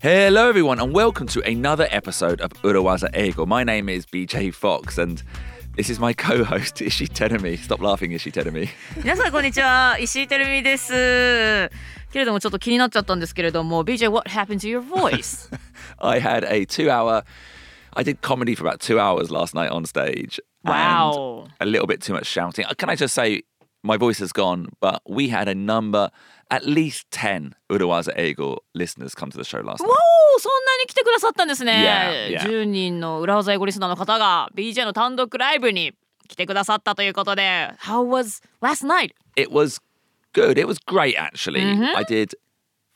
Hello, everyone, and welcome to another episode of Urawaza Ego. My name is BJ Fox, and this is my co-host Ishi Tenemi. Stop laughing, Ishi Tenemi. 皆さんこんにちは石井てるみですけれどもちょっと気になっちゃったんですけれども BJ what happened to your voice I had a two-hour. I did comedy for about two hours last night on stage. and Wow. a little bit too much shouting. Can I just say, my voice has gone, but we had a number, at least ten Urawaza Ego listeners come to the show last お night. おそんなに来てくださったんですね Yeah, yeah. 10人の裏技英語リスナーの方が BJ の単独ライブに来てくださったということで How was last night? It was good. It was great, actually. I did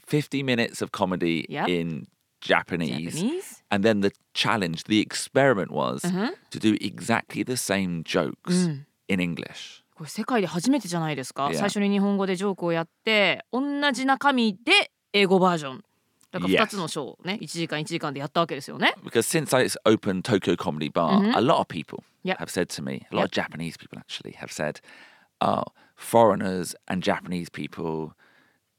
50 minutes of comedy Yep. in Japanese. Japanese? And then the challenge, the experiment was to do exactly the same jokes in English. これ世界で初めてじゃないですか Yeah. 最初に日本語でジョークをやって同じ中身で英語バージョンだから Yes. 2つのショーをね1時間1時間でやったわけですよね Because since I opened Tokyo Comedy Bar, a lot of people Yep. have said to me, a lot of Japanese people actually have said, oh, foreigners and Japanese people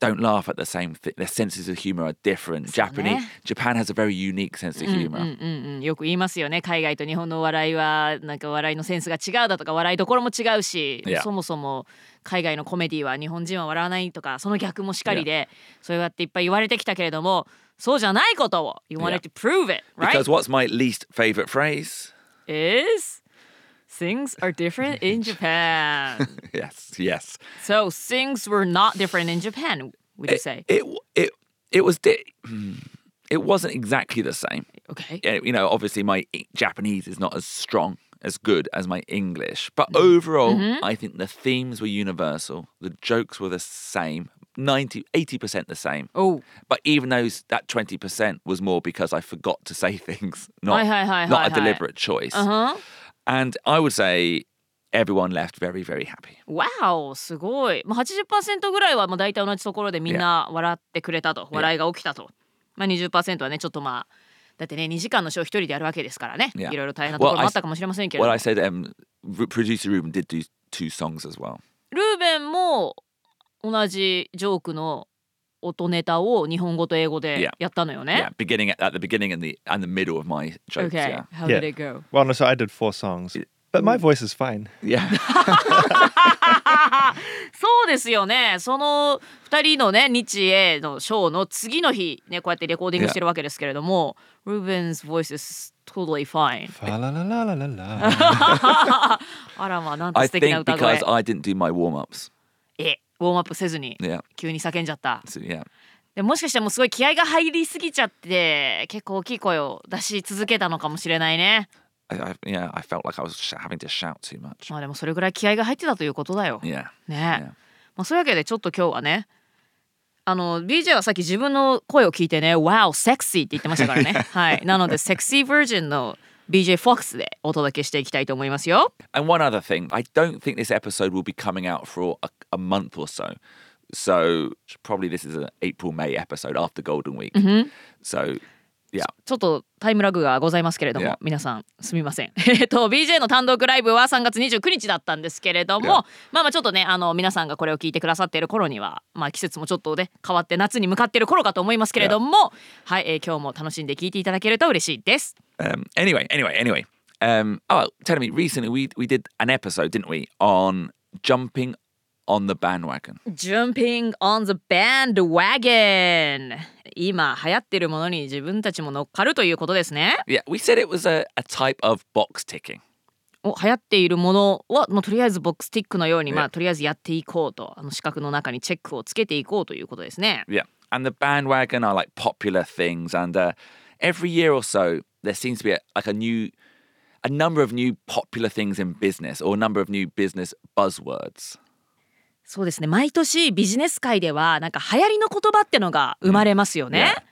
don't laugh at the same thing. Their senses of humor are different. Japanese Japan has a very unique sense of humor. うんうんうん、よく言いますよね海外と日本の笑いはなんか笑いのセンスが違うだとか笑いどころも違うし、Yeah. そもそも海外のコメディは日本人は笑わないとかその逆もしかりで、そうやっていっぱい言われてきたけれどもそうじゃないことを You wanted to prove it, right? Because what's my least favorite phrase? is things are different in Japan. yes, yes. so things were not different in Japan, would you say? It it it was di- hmm, it wasn't exactly the same. Okay. You know, obviously my Japanese is not as strong as good as my English, but mm-hmm. overall, mm-hmm. I think the themes were universal. The jokes were the same, 90 80% the same. Oh. But even those that 20% was more because I forgot to say things, not, Hi, hi, hi, not a deliberate choice. Uh-huh. And I would say everyone left very, very happy. わおすごい、まあ、80%ぐらいはまあ大体同じところでみんな笑ってくれたと笑いが起きたと、まあ、20%はねちょっとまあだってね2時間のショー一人でやるわけですからね、Yeah. いろいろ大変なところ Well, も I あったかもしれませんけれど Well, も I said um, producer Ruben did do two songs as well. ルーベンも同じジョークの音ネタを日本語と英語で Yeah. やったのよね Yeah, beginning at, at the beginning and the and the middle of my jokes. Okay Yeah. how Yeah. did it go Well, no, so I did four songs, but my voice is fine. Yeah. そうですよねその2人のね日英のショーの次の日ねこうやってレコーディングしてるわけですけれども、ルーベン 's voice is totally fine. あらまあなんて I 素敵な think 歌声 because I didn't do my warm ups. えウォームアップせずに Yeah. 急に叫んじゃった。So yeah. でもしかしてもうすごい気合が入りすぎちゃって結構大きい声を出し続けたのかもしれないね。I, I yeah, I felt like I was sh- having to shout too much. まあでもそれぐらい気合が入ってたということだよ。Yeah. ね。まあ、そういうわけでちょっと今日はねあの BJ はさっき自分の声を聞いてね「Wow セクシー」って言ってましたからね。はい。なのでセクシーバージョンの BJ フォックスでお届けしていきたいと思いますよ。And one other thing, I don't think this episode will be coming out for a, a month or so. So probably this is an April May episode after Golden Week. So yeah. ちょっとタイムラグがございますけれども.皆さんすみません。えっと BJ の単独ライブは3月29日だったんですけれども.まあまあちょっとねあの皆さんがこれを聞いてくださっている頃にはまあ季節もちょっとね変わって夏に向かっている頃かと思いますけれども、はい、えー今日も楽しんで聞いていただけると嬉しいです。Um, anyway, anyway, anyway. Um, oh, tell me, recently we we did an episode, didn't we, on jumping on the bandwagon. Jumping on the bandwagon 今流行ってるものに自分たちも乗っかるということですね。Yeah, we said it was a, a type of box ticking. お流行っているものはもうとりあえずボックスティックのように、ま.あとりあえずやっていこうとあの四角の中にチェックをつけていこうということですね。Yeah, and the bandwagon are like popular things, and uh, every year or so there seems to be a, like a new, a number of new popular things in business or a number of new business buzzwords. そうですね毎年ビジネス界ではなんか流行りの言葉ってのが生まれますよね。Yeah.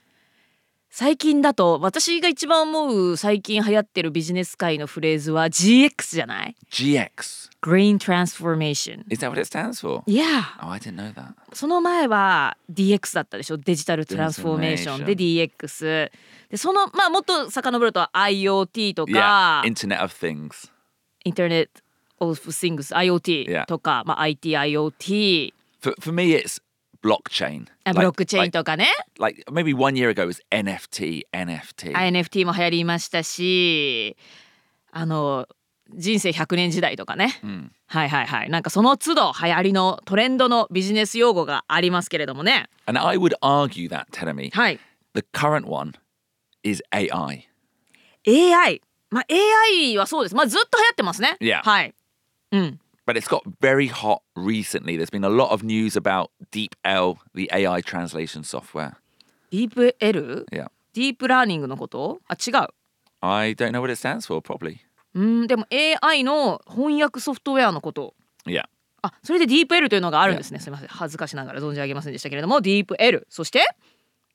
最近だと私が一番思う最近流行ってるビジネス界のフレーズは GX じゃない？GX Green Transformation。is that what it stands for? Yeah! Oh, I didn't know that. その前は DX だったでしょ？デジタルトランスフォーメーションで DX でそのまあもっと遡ると IoT と Yeah, か Internet of Things. インターネット of Things IoT. とか、まあ、ITIoT For for me, it's blockchain. ブロックチェーンとかね、like maybe one year ago it was NFT, NFT. NFT も流行りましたしあの人生100年時代とかね、はいはいはいなんかその都度流行りのトレンドのビジネス用語がありますけれどもね And I would argue that, Telemi, はい the current one is AI. AI まあ AI はそうですまあずっと流行ってますね Yeah. はいうん But it's got very hot recently. There's been a lot of news about DeepL, the AI translation software. ディープ L? Yeah. ディープラーニングのことあ違う I don't know what it stands for, probably. うんでも AI の翻訳ソフトウェアのこと Yeah. あそれで DeepL というのがあるんですねすみません恥ずかしながら存じ上げませんでしたけれども DeepL そして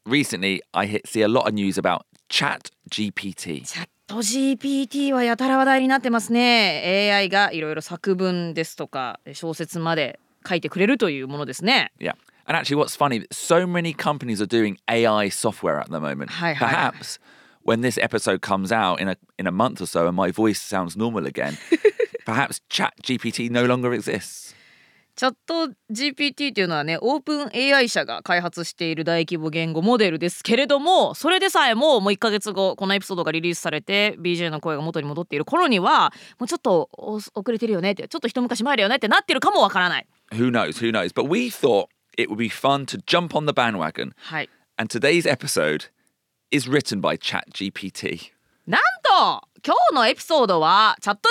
Recently, I see a lot of news about Chat GPT. チャット GPT はやたら話題になってますね AI がいろいろ作文ですとか小説まで書いてくれるというものですね Yeah. And actually, what's funny, so many companies are doing AI software at the moment. Hi, hi, hi. Perhaps when this episode comes out in a in a month or so and my voice sounds normal again, perhaps Chat GPT no longer exists. チャット GPT っていうのはねオープン AI 社が開発している大規模言語モデルですけれどもそれでさえももう1ヶ月後このエピソードがリリースされて BJ の声が元に戻っている頃にはもうちょっとお遅れてるよねってちょっと一昔前だよねってなってるかもわからない Who knows? Who knows? But we thought it would be fun to jump on the bandwagon. はい And today's episode is written by Chat GPT. なんと今日のエピソードはチャット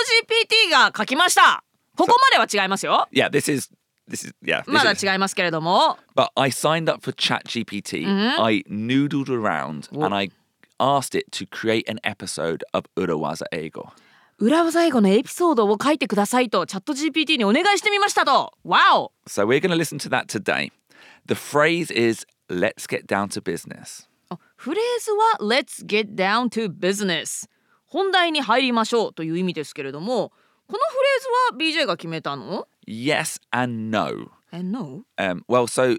GPT が書きましたここまでは違いますよ Yeah, this is this is yeah. This まだ is, 違いますけれども but I signed up for Chat GPT. I noodled around and I asked it to create an episode of Urawaza Ego. 裏技英語のエピソードを書いてくださいとチャット GPT にお願いしてみましたとわお So we're going to listen to that today. The phrase is let's get down to business. あフレーズは Let's get down to business 本題に入りましょうという意味ですけれどもこのフレーズは BJ が決めたの Yes and no. And no? Um, well, so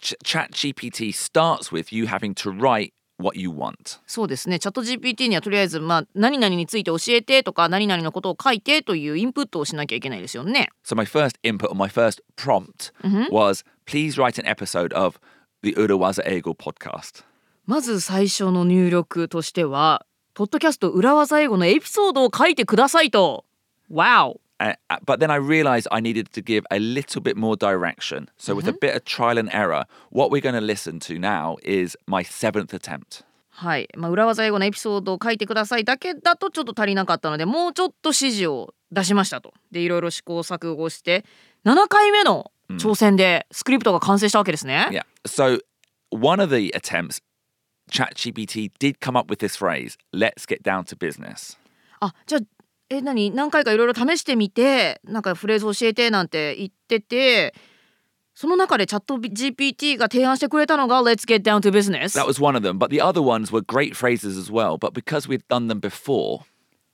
Ch- Chat GPT starts with you having to write what you want. そうですねチャット GPT にはとりあえず、まあ、何々について教えてとか何々のことを書いてというインプットをしなきゃいけないですよね So my first input or my first prompt was please write an episode of the Urawaza Ego podcast. まず最初の入力としてはポッドキャスト裏技英語のエピソードを書いてくださいと Wow Uh, uh, but then I realized I needed to give a little bit more direction. So, with a bit of trial and error, what we're going to listen to now is my seventh attempt. はい、まあ、裏技英語のエピソードを書いてくださいだけだとちょっと足りなかったのでもうちょっと指示を出しましたとでいろいろ試行錯誤して7回目の挑戦でスクリプトが完成したわけですね。Yeah. So, one of the attempts, ChatGPT did come up with this phrase let's get down to business. あじゃあえ何何回かいろいろ試してみてなんかフレーズ教えてなんて言っててその中でチャット GPT が提案してくれたのが Let's get down to business That was one of them. But the other ones were great phrases as well. But because we'd done them before,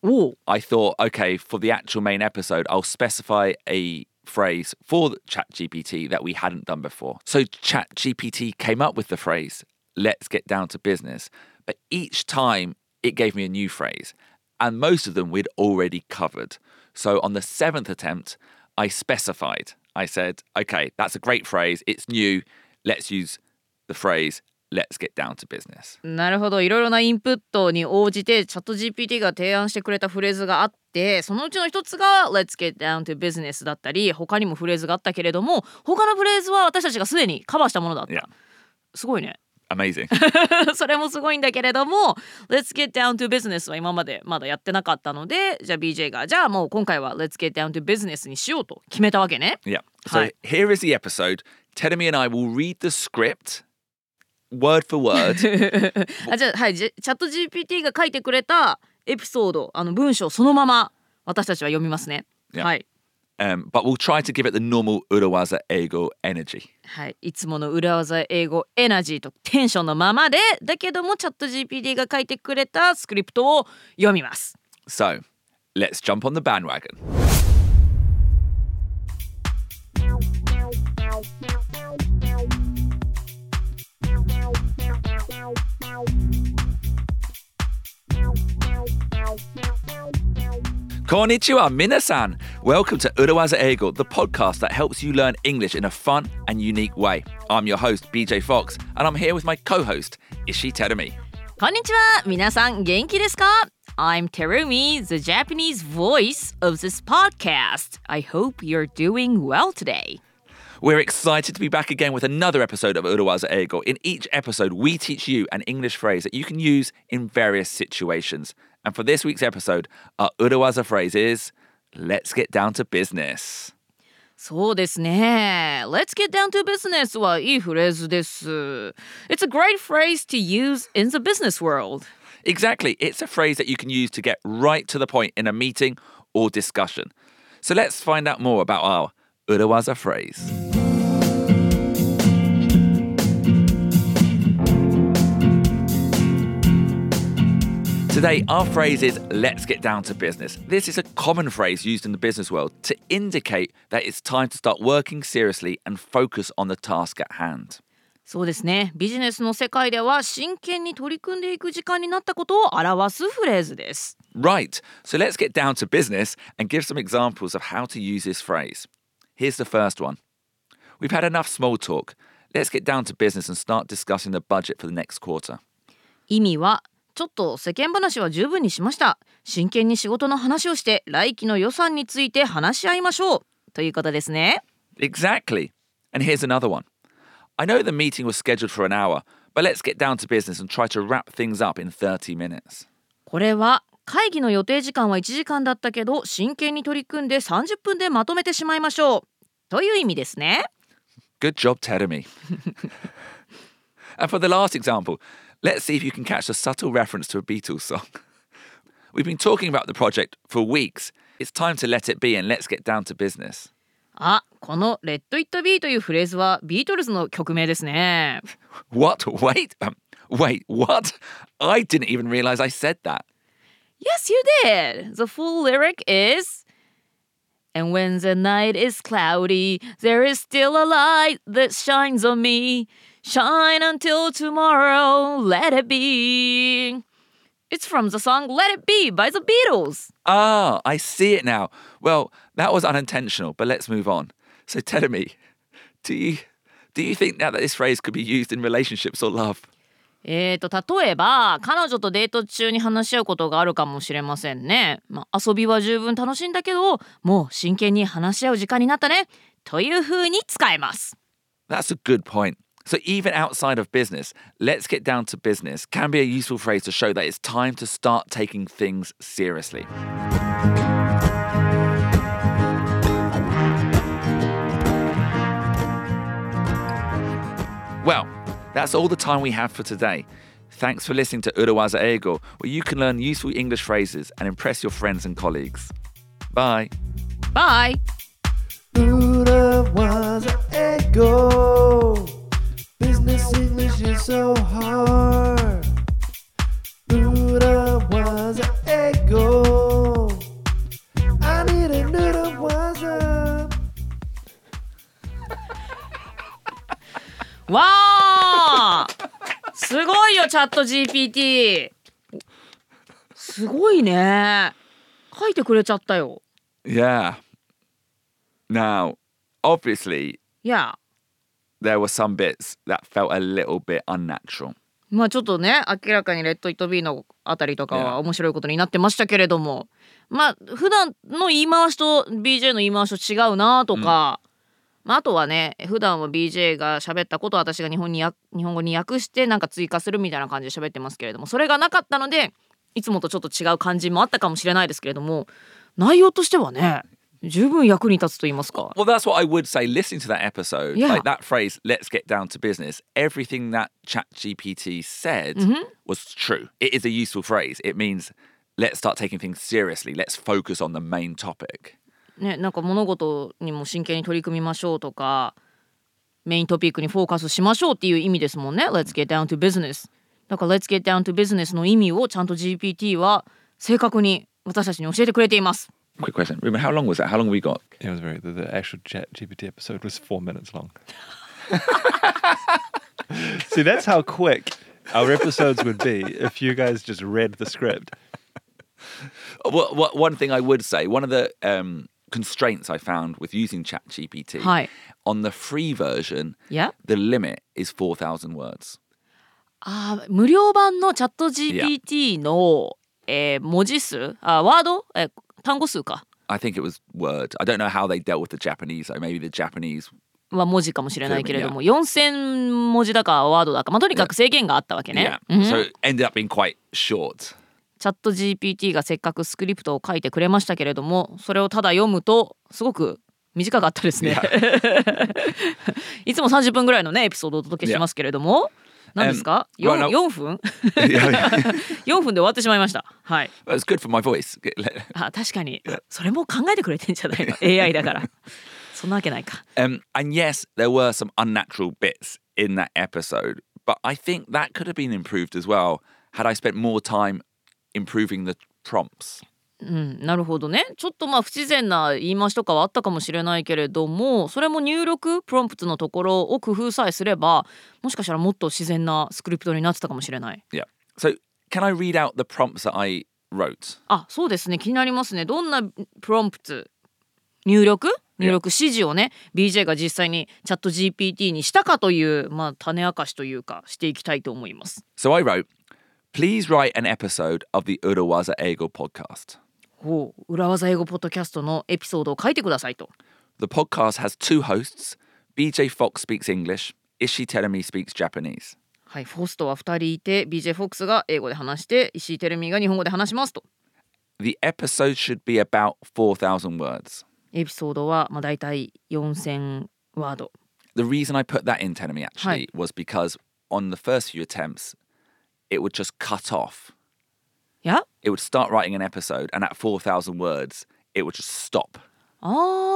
おう I thought, okay, for the actual main episode, I'll specify a phrase for the ChatGPT that we hadn't done before. So ChatGPT came up with the phrase, let's get down to business. But each time it gave me a new phrase, and most of them we'd already covered. So on the seventh attempt, I specified. I said, okay, that's a great phrase. It's new. Let's use the phrase, let's get down to business. なるほどいろいろなインプットに応じてチャット GPT が提案してくれたフレーズがあってそのうちの一つが Let's get down to business だったり他にもフレーズがあったけれども他のフレーズは私たちがすでにカバーしたものだった、 Yeah. すごいね Amazing. それもすごいんだけれども Let's get down to business は今までまだやってなかったのでじゃあ BJ がじゃあもう今回は Let's get down to business にしようと決めたわけね Yeah. So Hi. here is the episode. Tedemi and I will read the script word for word. あじゃあはいじチャット GPT が書いてくれたエピソードあの文章そのまま私たちは読みますね Yeah. はい um, but we'll try to give it the normal Urawaza ego energy. はい、いつもの裏技英語エナジーとテンションのままでだけどもチャット GPT が書いてくれたスクリプトを読みます So let's jump on the bandwagon. Konnichiwa, minasan. Welcome to Urawaza Eagle, the podcast that helps you learn English in a fun and unique way. I'm your host, BJ Fox, and I'm here with my co-host, Ishi Terumi. Konnichiwa, minasan, genki desu ka? I'm Terumi, the Japanese voice of this podcast. I hope you're doing well today. We're excited to be back again with another episode of Urawaza Eagle. In each episode, we teach you an English phrase that you can use in various situations. And for this week's episode, our Urawaza phrase is let's get down to business. そうですね。Let's get down to business はいいフレーズです。It's a great phrase to use in the business world. Exactly. It's a phrase that you can use to get right to the point in a meeting or discussion. So let's find out more about our Urawaza phrase. Today, our phrase is let's get down to business. This is a common phrase used in the business world to indicate that it's time to start working seriously and focus on the task at hand. そうですね。ビジネスの世界では真剣に取り組んでいく時間になったことを表すフレーズです。 Right, so let's get down to business and give some examples of how to use this phrase. Here's the first one We've had enough small talk. Let's get down to business and start discussing the budget for the next quarter. 意味は ちょっと世間話は十分にしました。真剣に仕事の話をして来期の予算について話し合いましょう。ということですね。Exactly. And here's another one I know the meeting was scheduled for an hour, but let's get down to business and try to wrap things up in 30 minutes. これは会議の予定時間は1時間だったけど真剣に取り組んで30分でまとめてしまいましょう。という意味ですね。Good job, Terumi. and for the last example, Let's see if you can catch a subtle reference to a Beatles song. We've been talking about the project for weeks. It's time to let it be and let's get down to business. this Let It Be というフレーズはビートルズの曲名ですね。What? Wait. Um, wait, what? I didn't even realize I said that. Yes, you did. The full lyric is And when the night is cloudy, there is still a light that shines on me. Shine until tomorrow, let it be. It's from the song Let It Be by the Beatles. Ah, I see it now. Well, that was unintentional, but let's move on. So tell me, do you do you think now that this phrase could be used in relationships or love? えーと例えば彼女とデート中に話し合うことがあるかもしれませんね。まあ、遊びは十分楽しいんだけどもう真剣に話し合う時間になったねというふうに使えます。That's a good point. So even outside of business, let's get down to business can be a useful phrase to show that it's time to start taking things seriously. Well, that's all the time we have for today. Thanks for listening to Urawaza Eigo, where you can learn useful English phrases and impress your friends and colleagues. Bye. Bye! Buddha ego. Business English is so hard. Buddha was an ego. I need a noodle was a. わあすごいよチャット GPT すごいね書いてくれちゃったよ Yeah. Now, obviously, いや there were some bits that felt a little bit unnatural. まあちょっとね明らかに「レッド・イット・ビー」のあたりとかは Yeah. 面白いことになってましたけれども。まあ普段の言い回しと BJ の言い回しと違うなとか、まあ、あとはね普段は BJ が喋ったことを私が日本にや日本語に訳してなんか追加するみたいな感じで喋ってますけれども。それがなかったのでいつもとちょっと違う感じもあったかもしれないですけれども。内容としてはね十分役に立つと言いますか。Well, that's what I would say. Listening to that episode, Yeah. like that phrase, let's get down to business, everything that ChatGPT said was true. It is a useful phrase. It means let's start taking things seriously. Let's focus on the main topic. ね、なんか物事にも真剣に取り組みましょうとかメイントピックにフォーカスしましょうっていう意味ですもんね。Let's get down to business。だから Let's get down to business の意味をちゃんと GPT は正確に私たちに教えてくれています。Quick question. Ruben, how long was that? How long have we got? It was very. The, the actual Chat GPT episode was four minutes long. See, that's how quick our episodes would be if you guys just read the script. What, what, one thing I would say, one of the um, constraints I found with using ChatGPT, はい。 on the free version, いや the limit is 4,000 words. あー無料版のチャット GPT の、えー文字数あワード、えー 単語数か？I think it was word. I don't know how they dealt with the Japanese, though. Maybe the Japanese. は文字かもしれないけれども、4,000文字だかワードだか、まあ、とにかく制限があったわけね。Yeah. うん So it ended up being quite short. チャット GPT がせっかくスクリプトを書いてくれましたけれどもそれをただ読むとすごく短かったですね。いつも30分ぐらいのねエピソードをお届けしますけれども、何ですか、Um, well, 4, no- 4分 yeah, 4分で終わってしまいました。はい。Well, it's good for my voice. あ確かにそれも考えてくれてんじゃないの AI だから。そんなわけないか。Um, and yes, there were some unnatural bits in that episode, but I think that could have been improved as well had I spent more time improving the prompts. うん、なるほどね。ちょっとまあ不自然な言い回しとかはあったかもしれないけれどもそれも入力プロンプトのところを工夫さえすればもしかしたらもっと自然なスクリプトになってたかもしれない。Yeah. So, can I read out the prompts that I wrote? あそうですね。気になりますね。どんなプロンプト入力？入力指示をね BJ が実際にチャット GPT にしたかというまあ種明かしというかしていきたいと思います。So, I wrote, please write an episode of the Urawaza Ego podcast. ほう裏技英語ポッドキャストのエピソードを書いてくださいと The podcast has two hosts. BJ Fox speaks English, Ishi Terumi speaks Japanese. はい、ホストは2人いて BJ フォックスが英語で話して石井テルミが日本語で話しますと The episode should be about 4,000 words. エピソードはまあ大体4000ワード The reason I put that in Tenemy actually was because on the first few attempts, it would just cut off. いや It would start writing an episode, and at 4,000 words, it would just stop. あ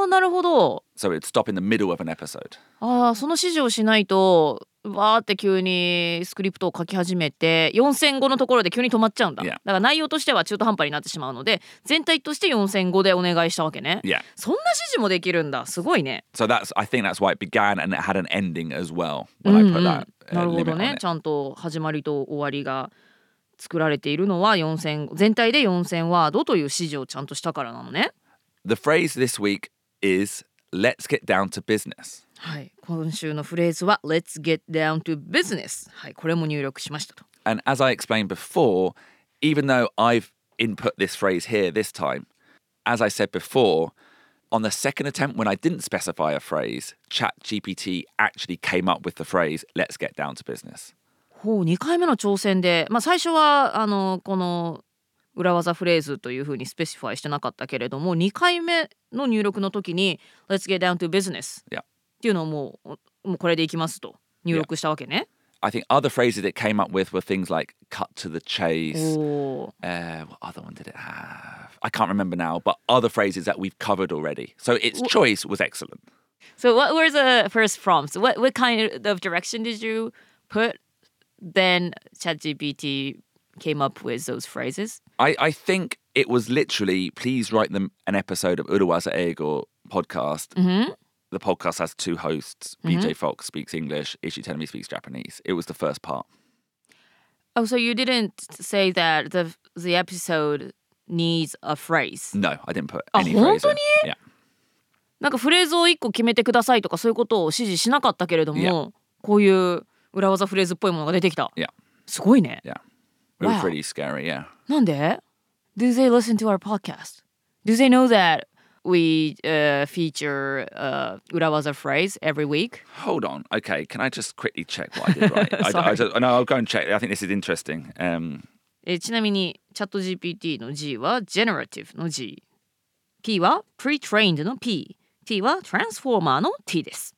ーなるほど So it would stop in the middle of an episode. あーその指示をしないとわーって急にスクリプトを書き始めて4000語のところで急に止まっちゃうんだ Yeah. だから内容としては中途半端になってしまうので全体として4000語でお願いしたわけね Yeah. そんな指示もできるんだすごいね So that's I think that's why it began and it had an ending as well when I put ん that な uh, るほ limit ど on ね it. ちゃんと始まりと終わりが作られているのは4000全体で4000ワードという指示をちゃんとしたからなのね The phrase this week is "Let's get down to business." はい今週のフレーズは Let's get down to business はいこれも入力しましたと And as I explained before, even though I've input this phrase here this time, as I said before, on the second attempt when I didn't specify a phrase, ChatGPT actually came up with the phrase "Let's get down to business." ほう2回目の挑戦で、まあ、最初はあのこの裏技フレーズというふうにスペシファイしてなかったけれども2回目の入力の時に「Let's get down to business」.っていうのをもうもうこれでいきますと入力したわけね。I think other phrases it came up with were things like "cut to the chase." Uh, what other one did it have? I can't remember now, but other phrases that we've covered already. So its choice was excellent. So what were the first prompts? What what kind of direction did you put? Then ChatGPT came up with those phrases. I, I think it was literally please write them an episode of Urawaza Ego podcast. The podcast has two hosts. BJ Fox speaks English. Ishi Tenemi speaks Japanese. It was the first part. Oh, so you didn't say that the the episode needs a phrase. No, I didn't put Oh, any phrase？Yeah. なんかフレーズを一個決めてくださいとかそういうことを指示しなかったけれども、Yeah. こういう裏技フレーズっぽいものが出てきた。Yeah. すごいね。Yeah. It was Wow. pretty scary, yeah. なんで Do they listen to our podcast? Do they know that we uh, feature uh, 裏技 phrase every week? Hold on. Okay, can I just quickly check what I did right? I, I, Sorry. just, no, I'll go and check. I think this is interesting. Um, えちなみにチャット GPT の G は generative の G。P は pre-trained の P。T は transformer の T です。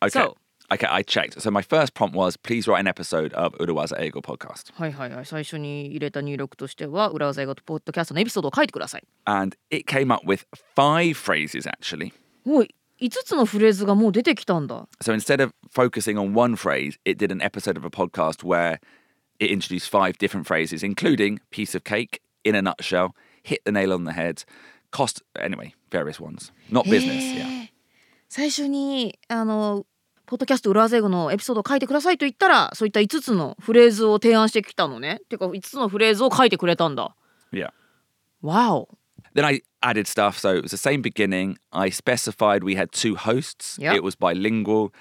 okay. So- okay, I checked. So my first prompt was please write an episode of Urawaza Ego podcast. はいはいはい。最初に入れた入力としては裏技英語とポッドキャストのエピソードを書いてください。 And it came up with five phrases actually. おい、5つのフレーズがもう出てきたんだ。 So instead of focusing on one phrase, it did an episode of a podcast where it introduced five different phrases, including piece of cake, in a nutshell, hit the nail on the head, cost, anyway, various ones. Not business, yeah. 最初にあの ポッドキャスト裏技英語のエピソードを書いてくださいと言ったらそういった5つのフレーズを提案してきたのね。てか5つのフレーズを書いてくれたんだ。Yeah. Wow. Then I added stuff. So it was the same beginning. I specified we had two hosts. Yep. It was bilingual.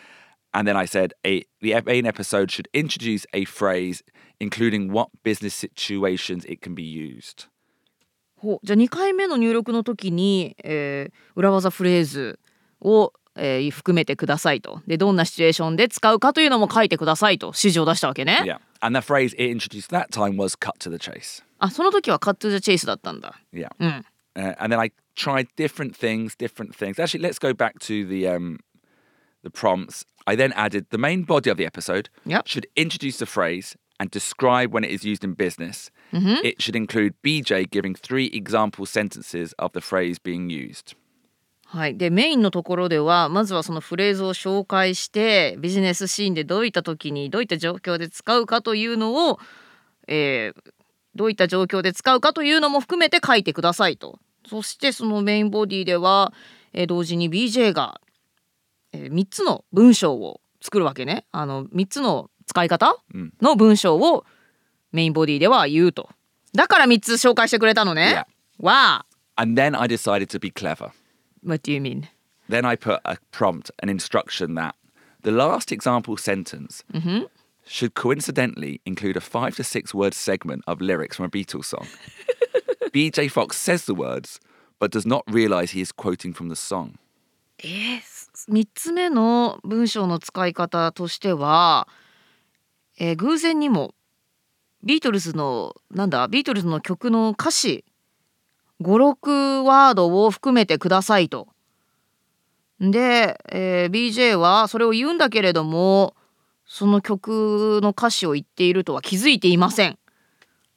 And then I said a, the main episode should introduce a phrase including what business situations it can be used. ほうじゃあ2回目の入力の時に、えー裏技フレーズを、えー含めてくださいとでどんなシチュエーションで使うかというのも書いてくださいと指示を出したわけね、 Yeah. And the phrase it introduced that time was cut to the chase. あその時はカット・ザ・チェイスだったんだ Yeah. うん Uh, and then I tried different things, different things. Actually, let's go back to the um, the prompts. I then added the main body of the episode Yep. should introduce the phrase and describe when it is used in business. It should include BJ giving three example sentences of the phrase being used. はい、でメインのところではまずはそのフレーズを紹介してビジネスシーンでどういった時にどういった状況で使うかというのを、えーどういった状況で使うかというのも含めて書いてくださいと。そしてそのメインボディでは、えー同時に BJ が、え3つの文章を作るわけね。あの3つの使い方うん。の文章をメインボディでは言うと。だから3つ紹介してくれたのね。わあ。And then I decided to be clever. What do you mean? Then I put a prompt, an instruction that the last example sentence should coincidentally include a five to six word segment of lyrics from a Beatles song. BJ Fox says the words, but does not realize he is quoting from the song. えー、3つ目の文章の使い方としては、えー偶然にもビートルズのなんだビートルズの曲の歌詞56ワードを含めてくださいと。で、えー BJ はそれを言うんだけれどもその曲の歌詞を言っているとは気づいていません。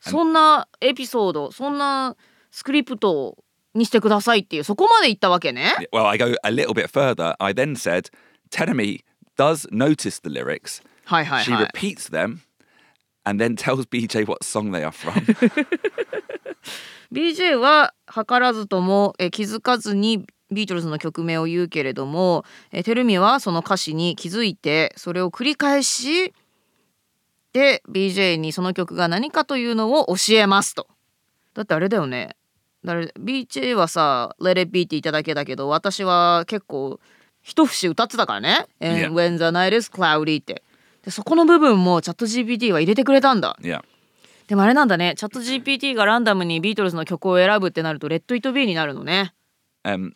そんなエピソードそんなスクリプトにしてくださいっていうそこまで言ったわけね。Well, I go a little bit further. I then said, Tenemy does notice the lyrics. はいはい She はい。repeats them and then tells BJ what song they are from. BJ は図らずともえー気づかずにビートルズの曲名を言うけれどもえーテルミはその歌詞に気づいてそれを繰り返しで BJ にその曲が何かというのを教えますと。だってあれだよね。BJ はさ「Let it be」って言っただけだけど私は結構一節歌ってたからね「And when the night is cloudy」って。でそこの部分もチャット GPT は入れてくれたんだ。yeah. でもあれなんだねチャット GPT がランダムにビートルズの曲を選ぶってなるとレッド・イット・ビーになるのね Um,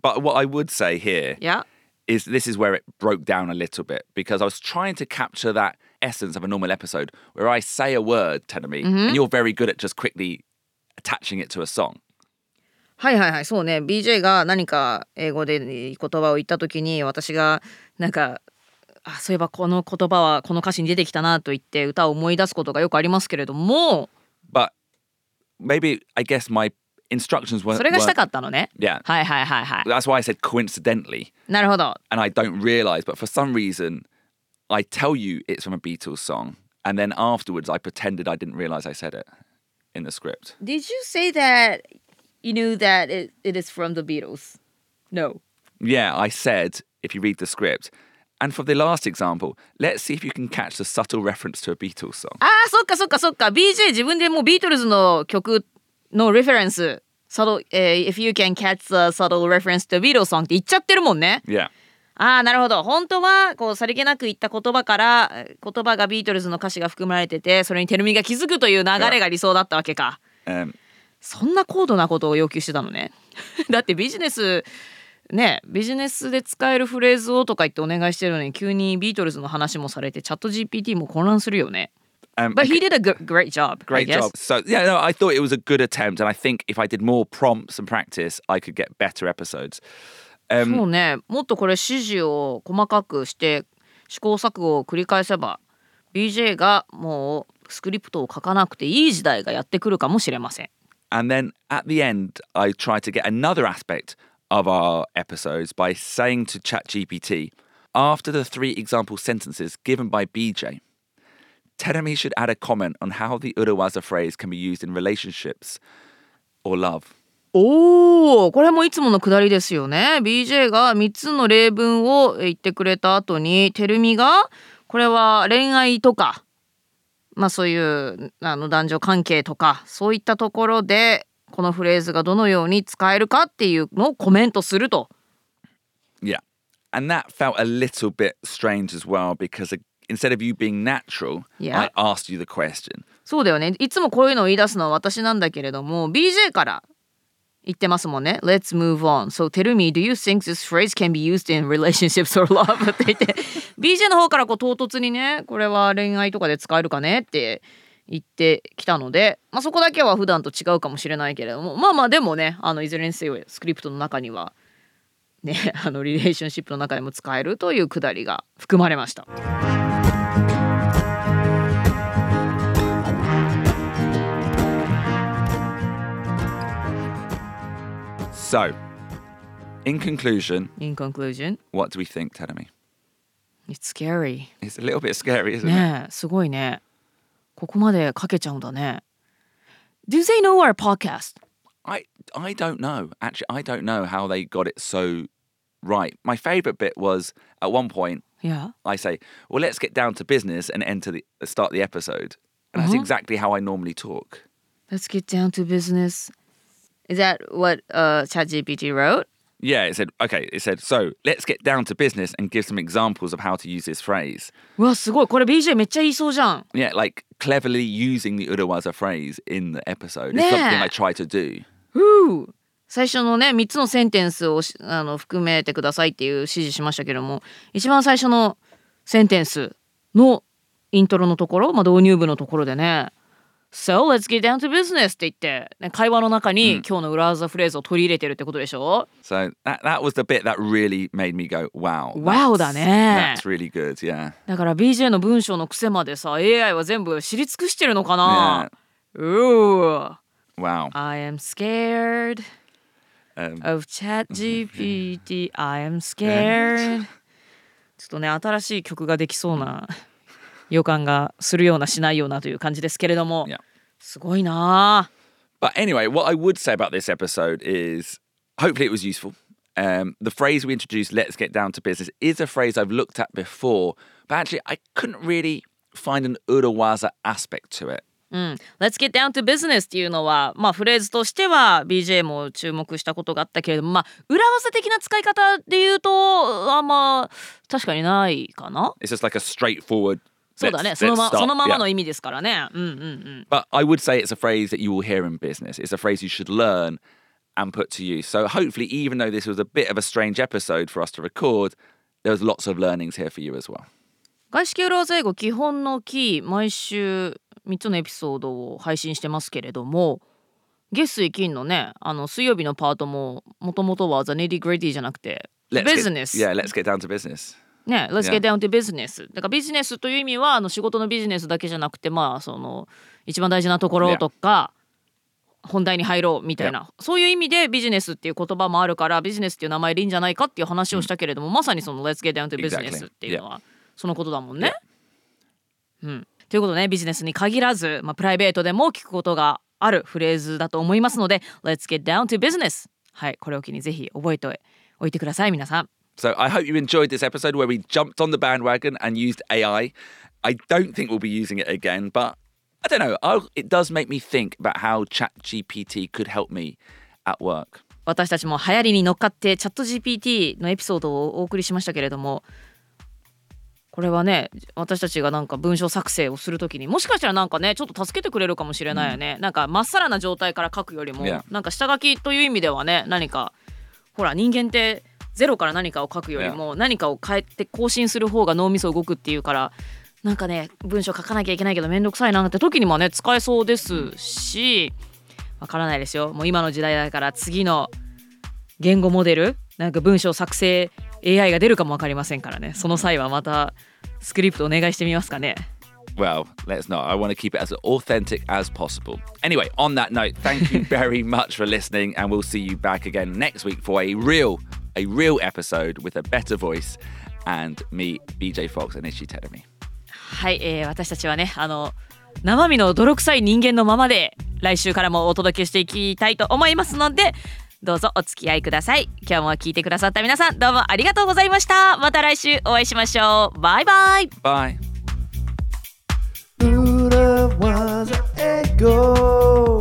but what I would say here いや is this is where it broke down a little bit because I was trying to capture that essence of a normal episode where I say a word, Tenemy, and you're very good at just quickly attaching it to a song. はいはいはいそうね BJ が何か英語で言葉を言った時に私がなんかあそういえばこの言葉はこの歌詞に出てきたなと言って歌を思い出すことがよくありますけれども But maybe I guess my instructions weren't. それがしたかったのね yeah. はいはいはいはい That's why I said coincidentally. なるほど and I don't realize, but for some reason, I tell you it's from a Beatles song, and then afterwards I pretended I didn't realize I said it in the script. Did you say that you knew that it, it is from the Beatles? No Yeah, I said if you read the script. And for the last example, let's see if you can catch the subtle reference to a Beatles song. あーそっかそっかそっか。BJ 自分でもうビートルズの曲のレフェレンス subtle、えー If you can catch the subtle reference to Beatles song って言っちゃってるもんね。Yeah. ああなるほど。本当はこうさりげなく言った言葉からえー言葉がビートルズの歌詞が含まれててそれにテルミが気づくという流れが理想だったわけか。Um, そんな高度なことを要求してたのね。だってビジネスねビジネスで使えるフレーズをとか言ってお願いしてるのに急にビートルズの話もされてチャット GPT も混乱するよね um, But he did a g- great job. Great job. So yeah, no, I thought it was a good attempt, and I think if I did more prompts and practice, I could get better episodes. そうね、もっとこれ指示を細かくして試行錯誤を繰り返せば BJ がもうスクリプトを書かなくていい時代がやってくるかもしれません。And then at the end, I tried to get another aspect of our episodes by saying to ChatGPT, after the three example sentences given by BJ, Tenemy should add a comment on how the Urawaza phrase can be used in relationships or love. おおこれもいつものくだりですよね BJ が3つの例文を言ってくれた後にてるみがこれは恋愛とかまあそういうあの男女関係とかそういったところでこのフレーズがどのように使えるかっていうのをコメントすると。Yeah. And that felt a little bit strange as well because uh, instead of you being natural. I asked you the question. そうだよね。いつもこういうのを言い出すのは私なんだけれども、BJ から言ってますもんね。Let's move on. So tell me, do you think this phrase can be used in relationships or love? って言って、BJ の方からこう唐突にね、これは恋愛とかで使えるかねって言ってきたので、まあそこだけは普段と違うかもしれないけれども、まあまあでもね、あのいずれにせよスクリプトの中には、ね、あのリレーションシップの中でも使えるというくだりが含まれました。So, in conclusion, In conclusion, what do we think, Tedemi? it's scary. It's a little bit scary, isn't it? ねえすごいねここまでかけちゃうんだね。Do they know our podcast? I I don't know. Actually, I don't know how they got it so right. My favorite bit was at one point. Yeah. I say, "Well, let's get down to business and enter the uh, start the episode." And that's uh-huh. exactly how I normally talk. Let's get down to business. Is that what uh, ChatGPT wrote? Yeah, it said, "Okay." It said, "So let's get down to business and give some examples of how to use this phrase." うわすごいこれ BJ めっちゃ言いそうじゃん Yeah, like cleverly using the urawaza phrase in the episode is Yeah. something I try to do. ふう最初のね3つのセンテンスをしあの含めてくださいっていう指示しましたけども一番最初のセンテンスのイントロのところ、まあ、導入部のところでね「So let's get down to business」って言って、ね、会話の中に今日の裏技フレーズを取り入れてるってことでしょ So that that was the bit that really made me go, "Wow, Wow だね。That's really good." Yeah. だから BJ の文章の癖までさ AI は全部知り尽くしてるのかな、うー Wow. I am scared Um, of ChatGPT I am scared ちょっとね新しい曲ができそうな予感がするようなしないようなという感じですけれども Yeah. すごいな But anyway, what I would say about this episode is hopefully it was useful. Um, the phrase we introduced, let's get down to business, is a phrase I've looked at before, but actually I couldn't really find an Urawaza aspect to it. うん、Let's get down to business っていうのは、まあ、フレーズとしては BJ も注目したことがあったけれども、まあ、裏技的な使い方で言うとあんま確かにないかな It's just like a straightforward. そうだねそのま.そのまま.の意味ですからね。うんうんうん。But I would say it's a phrase that you will hear in business. It's a phrase you should learn and put to use. So hopefully, even though this was a bit of a strange episode for us to record, there was lots of learnings here for you as well. 外資系裏技英語基本のキ 毎週3つのエピソードを配信してますけれども月水金のねあの水曜日のパートももともとは the nitty gritty じゃなくて Let's get- ビジネス yeah, let's get down to business. ね Let's get down to business. だからビジネスという意味はあの仕事のビジネスだけじゃなくてまあその一番大事なところとか、本題に入ろうみたいな、そういう意味でビジネスっていう言葉もあるからビジネスっていう名前でいいんじゃないかっていう話をしたけれども、まさにその Let's get down to business っていうのはそのことだもんね。うん、ということでねビジネスに限らず、まあ、プライベートでも聞くことがあるフレーズだと思いますので Let's get down to business はいこれを機にぜひ覚えておいてください皆さん。So I hope you enjoyed this episode where we jumped on the bandwagon and used AI. I don't think we'll be using it again, but I don't know. I'll, it does make me think about how ChatGPT could help me at work. 私たちも流行りに乗っかってチャット GPT のエピソードをお送りしましたけれどもこれはね私たちがなんか文章作成をするときにもしかしたらなんかねちょっと助けてくれるかもしれないよね、なんかまっさらな状態から書くよりも、Yeah. なんか下書きという意味ではね何かほら人間ってゼロから何かを書くよりも何かを変えて更新する方が脳みそ動くっていうからなんかね文章書かなきゃいけないけどめんどくさいなって時にもね使えそうですしわからないですよもう今の時代だから次の言語モデルなんか文章作成 AI が出るかもわかりませんからねその際はまたスクリプトお願いしてみますかね Well, let's not. I want to keep it as authentic as possible. Anyway, on that note, thank you very much for listening, and we'll see you back again next week for a real, a real episode with a better voice, and me, BJ Fox, and Ishi Tedemi. はい、えー私たちはねあの生身の泥臭い人間のままで来週からもお届けしていきたいと思いますのでどうぞお付き合いください今日も聞いてくださった皆さんどうもありがとうございましたまた来週お会いしましょうバイバイ. Urawaza Echo.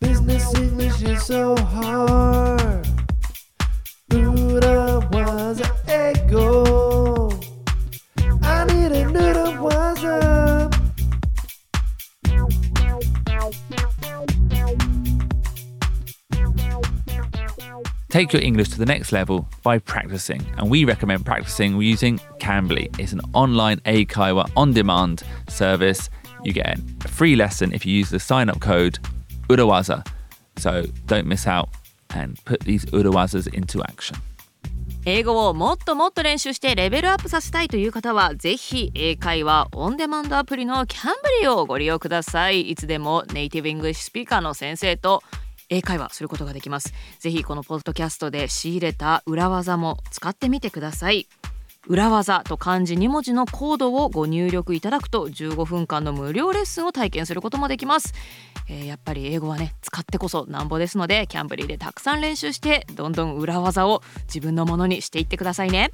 Business English you so hard. Was ego. I need a was a. Take your English to the next level by practicing, and we recommend practicing using Cambly. It's an online Eikaiwa on demand service. You get a free lesson if you use the sign up code Urawaza. So don't miss out and put these Urawazas into action. 英語をもっともっと練習してレベルアップさせたいという方はぜひ英会話オンデマンドアプリのキャンブリーをご利用ください。いつでもネイティブイングリッシュスピーカーの先生と英会話することができます。ぜひこのポッドキャストで仕入れた裏技も使ってみてください。裏技と漢字2文字のコードをご入力いただくと15分間の無料レッスンを体験することもできます、えーやっぱり英語はね使ってこそなんぼですのでキャンブリーでたくさん練習してどんどん裏技を自分のものにしていってくださいね。